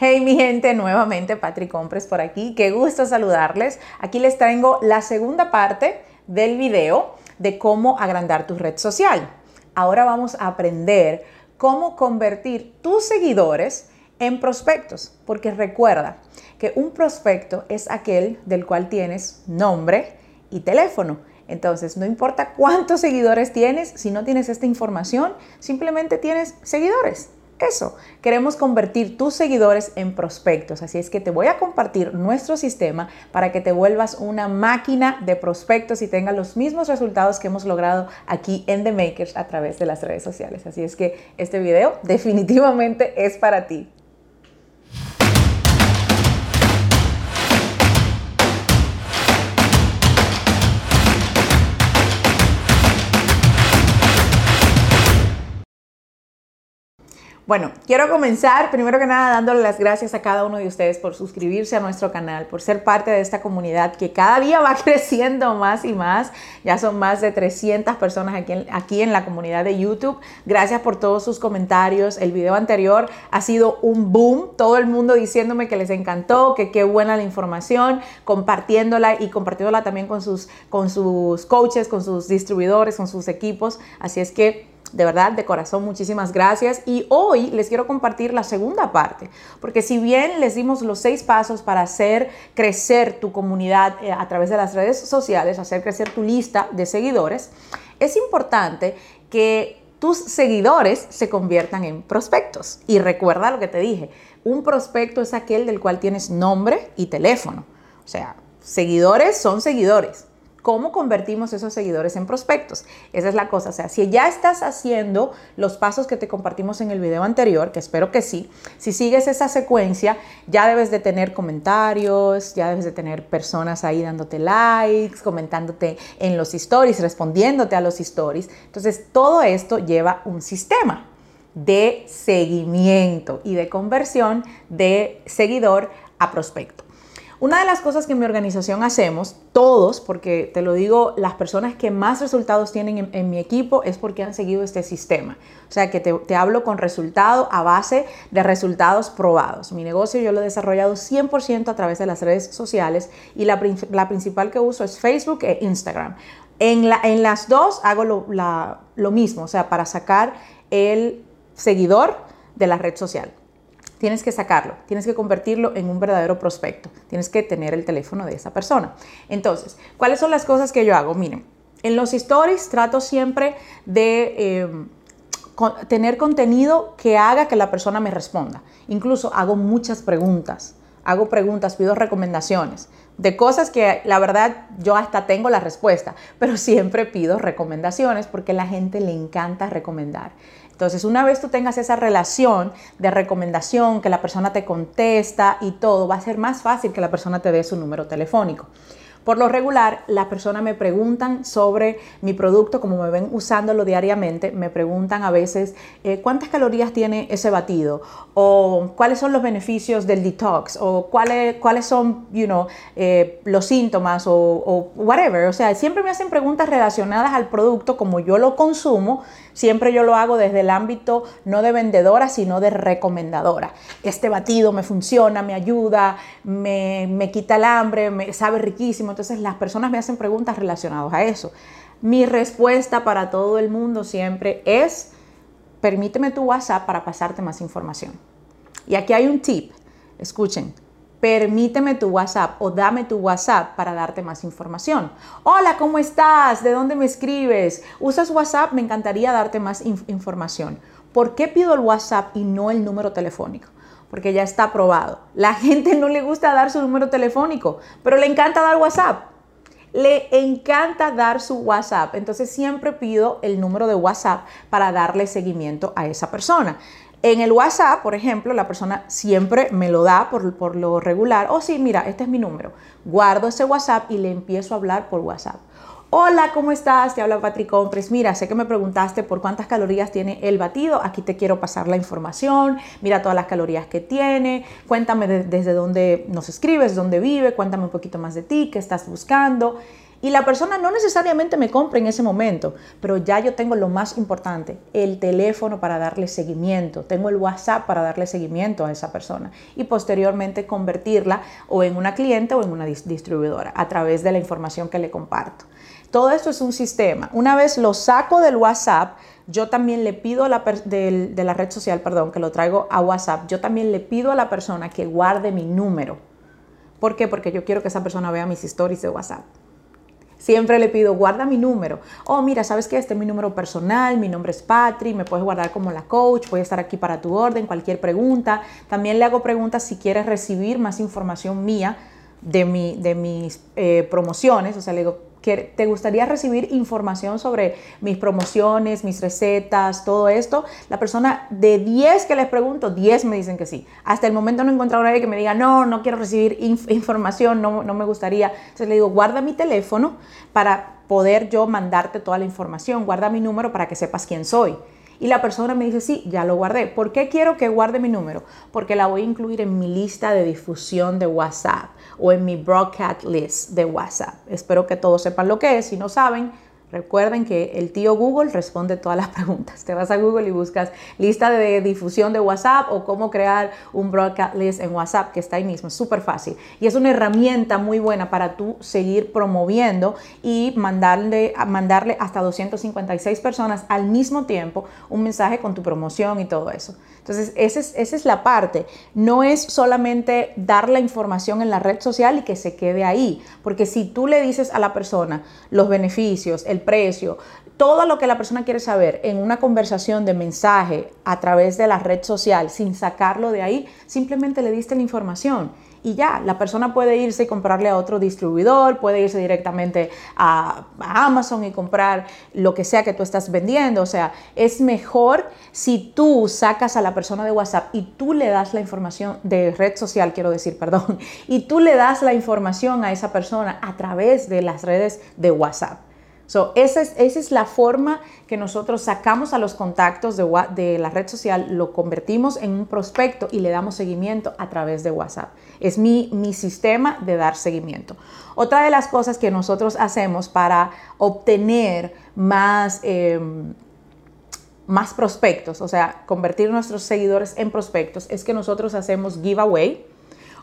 Hey mi gente, nuevamente Patrick Compres por aquí. Qué gusto saludarles. Aquí les traigo la segunda parte del video de cómo agrandar tu red social. Ahora vamos a aprender cómo convertir tus seguidores en prospectos, porque recuerda que un prospecto es aquel del cual tienes nombre y teléfono. Entonces, no importa cuántos seguidores tienes, si no tienes esta información, simplemente tienes seguidores eso. Queremos convertir tus seguidores en prospectos, así es que te voy a compartir nuestro sistema para que te vuelvas una máquina de prospectos y tengas los mismos resultados que hemos logrado aquí en The Makers a través de las redes sociales. Así es que este video definitivamente es para ti. Bueno, quiero comenzar primero que nada dándole las gracias a cada uno de ustedes por suscribirse a nuestro canal, por ser parte de esta comunidad que cada día va creciendo más y más. Ya son más de 300 personas aquí en, aquí en la comunidad de YouTube. Gracias por todos sus comentarios. El video anterior ha sido un boom. Todo el mundo diciéndome que les encantó, que qué buena la información, compartiéndola y compartiéndola también con sus, con sus coaches, con sus distribuidores, con sus equipos. Así es que de verdad, de corazón, muchísimas gracias. Y hoy les quiero compartir la segunda parte, porque si bien les dimos los seis pasos para hacer crecer tu comunidad eh, a través de las redes sociales, hacer crecer tu lista de seguidores, es importante que tus seguidores se conviertan en prospectos. Y recuerda lo que te dije, un prospecto es aquel del cual tienes nombre y teléfono. O sea, seguidores son seguidores cómo convertimos esos seguidores en prospectos. Esa es la cosa. O sea, si ya estás haciendo los pasos que te compartimos en el video anterior, que espero que sí, si sigues esa secuencia, ya debes de tener comentarios, ya debes de tener personas ahí dándote likes, comentándote en los stories, respondiéndote a los stories. Entonces, todo esto lleva un sistema de seguimiento y de conversión de seguidor a prospecto. Una de las cosas que en mi organización hacemos, todos, porque te lo digo, las personas que más resultados tienen en, mi equipo es porque han seguido este sistema. O sea, que te, hablo con resultado a base de resultados probados. Mi negocio yo lo he desarrollado 100% a través de las redes sociales y la, principal que uso es Facebook e Instagram. En, las dos hago lo, lo mismo, o sea, para sacar el seguidor de la red social. Tienes que sacarlo, tienes que convertirlo en un verdadero prospecto, tienes que tener el teléfono de esa persona. Entonces, ¿cuáles son las cosas que yo hago? Miren, en los stories trato siempre de em, tener contenido que haga que la persona me responda. Incluso hago muchas preguntas, hago preguntas, pido recomendaciones de cosas que la verdad yo hasta tengo la respuesta, pero siempre pido recomendaciones porque a la gente le encanta recomendar. Entonces, una vez tú tengas esa relación de recomendación, que la persona te contesta y todo, va a ser más fácil que la persona te dé su número telefónico. Por lo regular, las personas me preguntan sobre mi producto, como me ven usándolo diariamente, me preguntan a veces eh, cuántas calorías tiene ese batido o cuáles son los beneficios del detox o cuáles, cuáles son you know, eh, los síntomas o, whatever. O sea, siempre me hacen preguntas relacionadas al producto como yo lo consumo Siempre yo lo hago desde el ámbito no de vendedora, sino de recomendadora. Este batido me funciona, me ayuda, me, quita el hambre, me sabe riquísimo. Entonces las personas me hacen preguntas relacionadas a eso. Mi respuesta para todo el mundo siempre es, permíteme tu WhatsApp para pasarte más información. Y aquí hay un tip. Escuchen, permíteme tu WhatsApp o dame tu WhatsApp para darte más información. Hola, ¿cómo estás? ¿De dónde me escribes? ¿Usas WhatsApp? Me encantaría darte más información. ¿Por qué pido el WhatsApp y no el número telefónico? Porque ya está aprobado. La gente no le gusta dar su número telefónico, pero le encanta dar WhatsApp. Le encanta dar su WhatsApp. Entonces siempre pido el número de WhatsApp para darle seguimiento a esa persona. En el WhatsApp, por ejemplo, la persona siempre me lo da por, lo regular. Oh, sí, mira, este es mi número. Guardo ese WhatsApp y le empiezo a hablar por WhatsApp. Hola, ¿cómo estás? Te habla Patrick Compres. Mira, sé que me preguntaste por cuántas calorías tiene el batido. Aquí te quiero pasar la información. Mira todas las calorías que tiene. Cuéntame desde dónde nos escribes, dónde vive. Cuéntame un poquito más de ti, qué estás buscando. Y la persona no necesariamente me compra en ese momento, pero ya yo tengo lo más importante, el teléfono para darle seguimiento, tengo el WhatsApp para darle seguimiento a esa persona y posteriormente convertirla o en una cliente o en una distribuidora a través de la información que le comparto. Todo esto es un sistema. Una vez lo saco del WhatsApp, yo también le pido a la de, la red social, perdón, que lo traigo a WhatsApp, yo también le pido a la persona que guarde mi número. ¿Por qué? Porque yo quiero que esa persona vea mis stories de WhatsApp. Siempre le pido, guarda mi número. Oh, mira, ¿sabes qué? Este es mi número personal, mi nombre es Patri, me puedes guardar como la coach, voy a estar aquí para tu orden, cualquier pregunta. También le hago preguntas si quieres recibir más información mía de, mi, de mis eh, promociones. O sea, le digo, te gustaría recibir información sobre mis promociones, mis recetas, todo esto, la persona de 10 que les pregunto, 10 me dicen que sí. Hasta el momento no he encontrado a nadie que me diga, no, no quiero recibir información, no, no me gustaría. Entonces le digo, guarda mi teléfono para poder yo mandarte toda la información, guarda mi número para que sepas quién soy. Y la persona me dice, sí, ya lo guardé. ¿Por qué quiero que guarde mi número? Porque la voy a incluir en mi lista de difusión de WhatsApp o en mi broadcast list de WhatsApp. Espero que todos sepan lo que es. Si no saben, Recuerden que el tío Google responde todas las preguntas. Te vas a Google y buscas lista de difusión de WhatsApp o cómo crear un broadcast list en WhatsApp, que está ahí mismo. Es súper fácil. Y es una herramienta muy buena para tú seguir promoviendo y mandarle, mandarle hasta 256 personas al mismo tiempo un mensaje con tu promoción y todo eso. Entonces, esa es, es la parte. No es solamente dar la información en la red social y que se quede ahí. Porque si tú le dices a la persona los beneficios, el precio, todo lo que la persona quiere saber en una conversación de mensaje a través de la red social sin sacarlo de ahí, simplemente le diste la información y ya, la persona puede irse y comprarle a otro distribuidor, puede irse directamente a, Amazon y comprar lo que sea que tú estás vendiendo. O sea, es mejor si tú sacas a la persona de WhatsApp y tú le das la información de red social, quiero decir, perdón, y tú le das la información a esa persona a través de las redes de WhatsApp. So, esa, es, esa es la forma que nosotros sacamos a los contactos de, de, la red social, lo convertimos en un prospecto y le damos seguimiento a través de WhatsApp. Es mi, mi sistema de dar seguimiento. Otra de las cosas que nosotros hacemos para obtener más... Em, más prospectos, o sea, convertir nuestros seguidores en prospectos, es que nosotros hacemos giveaway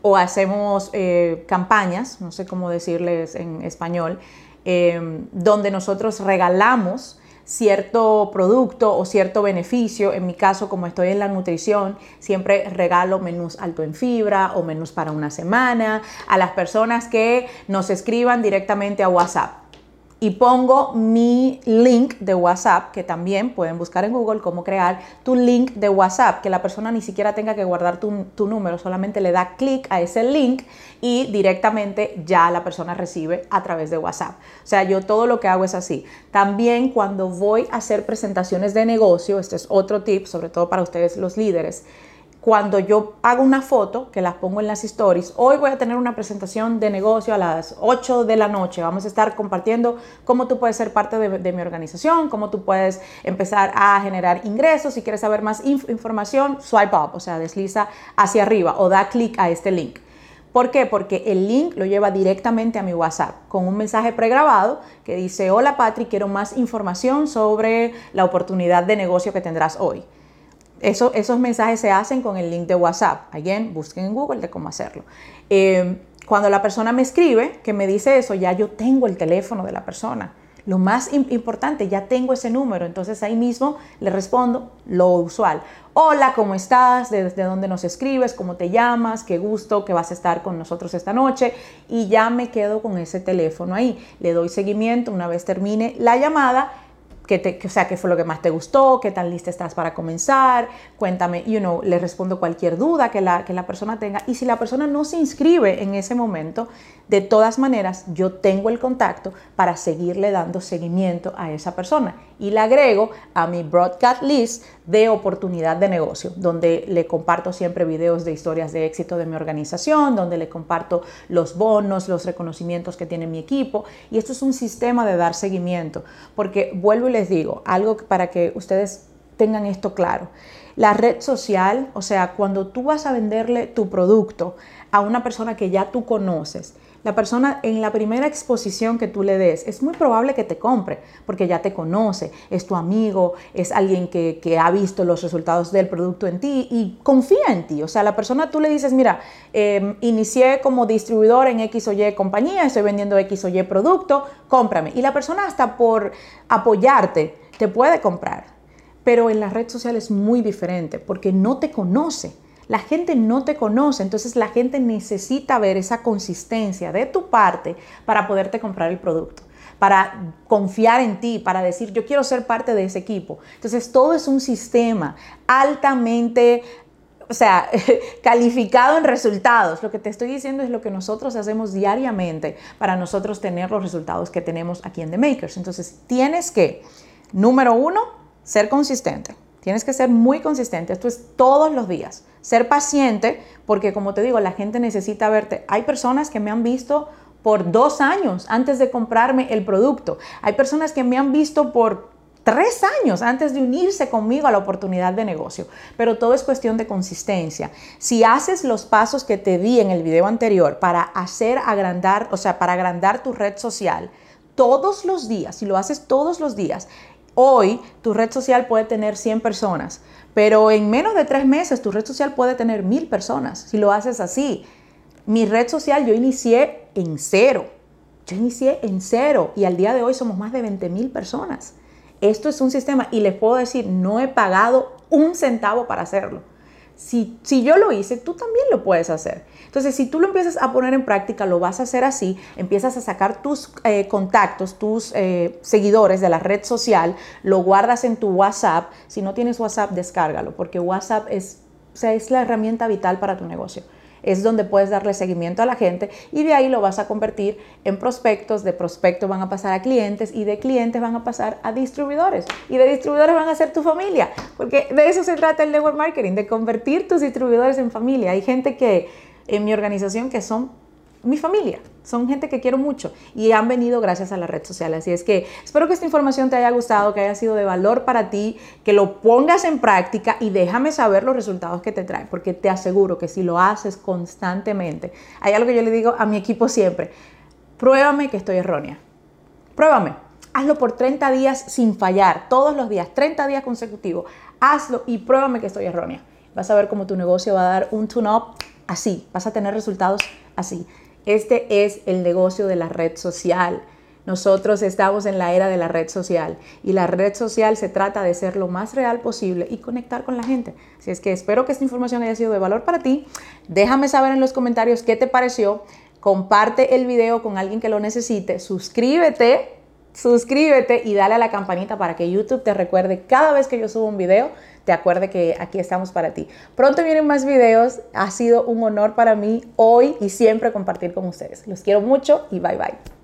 o hacemos eh, campañas, no sé cómo decirles en español, Em, donde nosotros regalamos cierto producto o cierto beneficio. En mi caso, como estoy en la nutrición, siempre regalo menús alto en fibra o menús para una semana a las personas que nos escriban directamente a WhatsApp y pongo mi link de WhatsApp, que también pueden buscar en Google cómo crear tu link de WhatsApp, que la persona ni siquiera tenga que guardar tu, número, solamente le da clic a ese link y directamente ya la persona recibe a través de WhatsApp. O sea, yo todo lo que hago es así. También cuando voy a hacer presentaciones de negocio, este es otro tip, sobre todo para ustedes los líderes, cuando yo hago una foto, que las pongo en las stories, hoy voy a tener una presentación de negocio a las 8 de la noche, vamos a estar compartiendo cómo tú puedes ser parte de, mi organización, cómo tú puedes empezar a generar ingresos, si quieres saber más información, swipe up, o sea, desliza hacia arriba o da clic a este link. ¿Por qué? Porque el link lo lleva directamente a mi WhatsApp con un mensaje pregrabado que dice, hola Patrick, quiero más información sobre la oportunidad de negocio que tendrás hoy esos mensajes se hacen con el link de WhatsApp. Again, busquen en Google de cómo hacerlo. Eh, cuando la persona me escribe, que me dice eso, ya yo tengo el teléfono de la persona. Lo más importante, ya tengo ese número, entonces ahí mismo le respondo lo usual. Hola, ¿cómo estás? ¿Desde dónde nos escribes? ¿Cómo te llamas? Qué gusto que vas a estar con nosotros esta noche. Y ya me quedo con ese teléfono ahí. Le doy seguimiento una vez termine la llamada que o sea, qué fue lo que más te gustó, qué tan lista estás para comenzar, cuéntame, you know, le respondo cualquier duda que la, que la persona tenga. Y si la persona no se inscribe en ese momento, de todas maneras, yo tengo el contacto para seguirle dando seguimiento a esa persona y le agrego a mi broadcast list de oportunidad de negocio, donde le comparto siempre videos de historias de éxito de mi organización, donde le comparto los bonos, los reconocimientos que tiene mi equipo. Y esto es un sistema de dar seguimiento, porque vuelvo y les digo, algo para que ustedes tengan esto claro. La red social, o sea, cuando tú vas a venderle tu producto a una persona que ya tú conoces, la persona en la primera exposición que tú le des, es muy probable que te compre, porque ya te conoce, es tu amigo, es alguien que, ha visto los resultados del producto en ti y confía en ti. O sea, la persona tú le dices, mira, em, inicié como distribuidor en X o Y compañía, estoy vendiendo X o Y producto, cómprame. Y la persona hasta por apoyarte te puede comprar. Pero en la red social es muy diferente porque no te conoce. La gente no te conoce, entonces la gente necesita ver esa consistencia de tu parte para poderte comprar el producto para confiar en ti, para decir, yo quiero ser parte de ese equipo. Entonces, todo es un sistema altamente, o sea, calificado en resultados. Lo que te estoy diciendo es lo que nosotros hacemos diariamente para nosotros tener los resultados que tenemos aquí en The Makers. Entonces, tienes que, número uno, ser consistente. Tienes que ser muy consistente. Esto es todos los días. Ser paciente, porque como te digo, la gente necesita verte. Hay personas que me han visto por dos años antes de comprarme el producto. Hay personas que me han visto por tres años antes de unirse conmigo a la oportunidad de negocio. Pero todo es cuestión de consistencia. Si haces los pasos que te di en el video anterior para hacer agrandar, o sea, para agrandar tu red social, todos los días, si lo haces todos los días, Hoy tu red social puede tener 100 personas, pero en menos de tres meses tu red social puede tener mil personas si lo haces así. Mi red social yo inicié en cero. Yo inicié en cero y al día de hoy somos más de 20 mil personas. Esto es un sistema y les puedo decir, no he pagado un centavo para hacerlo. Si, si, yo lo hice, tú también lo puedes hacer. Entonces, si tú lo empiezas a poner en práctica, lo vas a hacer así, empiezas a sacar tus eh, contactos, tus eh, seguidores de la red social, lo guardas en tu WhatsApp. Si no tienes WhatsApp, descárgalo, porque WhatsApp es, es la herramienta vital para tu negocio es donde puedes darle seguimiento a la gente y de ahí lo vas a convertir en prospectos, de prospectos van a pasar a clientes y de clientes van a pasar a distribuidores y de distribuidores van a ser tu familia, porque de eso se trata el network marketing, de convertir tus distribuidores en familia. Hay gente que en mi organización que son mi familia. Son gente que quiero mucho y han venido gracias a la red social. Así es que espero que esta información te haya gustado, que haya sido de valor para ti, que lo pongas en práctica y déjame saber los resultados que te trae, porque te aseguro que si lo haces constantemente, hay algo que yo le digo a mi equipo siempre, pruébame que estoy errónea. Pruébame. Hazlo por 30 días sin fallar, todos los días, 30 días consecutivos. Hazlo y pruébame que estoy errónea. Vas a ver cómo tu negocio va a dar un tune-up así, vas a tener resultados así. Este es el negocio de la red social. Nosotros estamos en la era de la red social y la red social se trata de ser lo más real posible y conectar con la gente. Así es que espero que esta información haya sido de valor para ti. Déjame saber en los comentarios qué te pareció. Comparte el video con alguien que lo necesite. Suscríbete, suscríbete y dale a la campanita para que YouTube te recuerde cada vez que yo subo un video te acuerde que aquí estamos para ti. Pronto vienen más videos. Ha sido un honor para mí hoy y siempre compartir con ustedes. Los quiero mucho y bye bye.